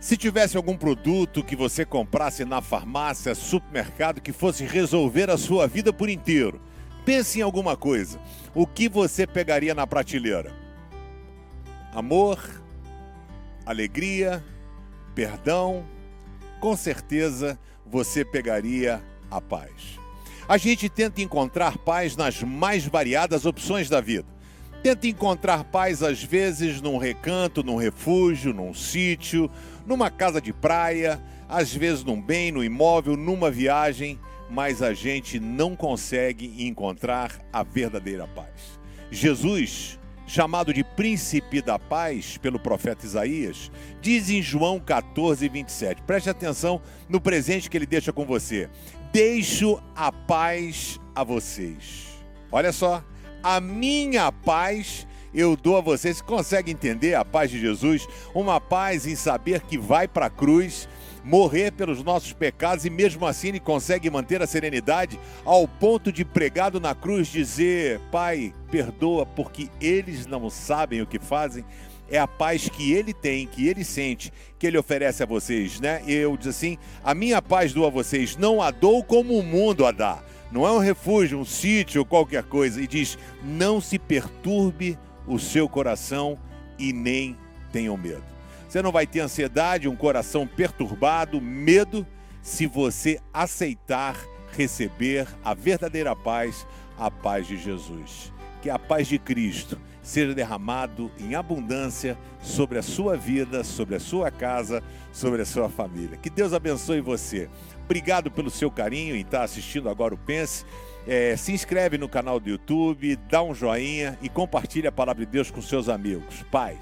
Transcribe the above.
Se tivesse algum produto que você comprasse na farmácia, supermercado, que fosse resolver a sua vida por inteiro, pense em alguma coisa. O que você pegaria na prateleira? Amor, alegria, perdão, com certeza você pegaria a paz. A gente tenta encontrar paz nas mais variadas opções da vida. Tenta encontrar paz às vezes num recanto, num refúgio, num sítio, numa casa de praia, às vezes num bem, no imóvel, numa viagem, mas a gente não consegue encontrar a verdadeira paz. Jesus, chamado de príncipe da paz pelo profeta Isaías, diz em João 14, 27. Preste atenção no presente que ele deixa com você deixo a paz a vocês. Olha só, a minha paz eu dou a vocês. Você consegue entender a paz de Jesus? Uma paz em saber que vai para a cruz, morrer pelos nossos pecados e mesmo assim ele consegue manter a serenidade ao ponto de pregado na cruz dizer: Pai, perdoa porque eles não sabem o que fazem é a paz que ele tem, que ele sente, que ele oferece a vocês, né? E eu diz assim: a minha paz dou a vocês, não a dou como o mundo a dá. Não é um refúgio, um sítio ou qualquer coisa. E diz: não se perturbe o seu coração e nem tenham medo. Você não vai ter ansiedade, um coração perturbado, medo, se você aceitar receber a verdadeira paz, a paz de Jesus. Que a paz de Cristo seja derramado em abundância sobre a sua vida, sobre a sua casa, sobre a sua família. Que Deus abençoe você. Obrigado pelo seu carinho em estar assistindo agora o Pense. É, se inscreve no canal do YouTube, dá um joinha e compartilhe a palavra de Deus com seus amigos. Paz.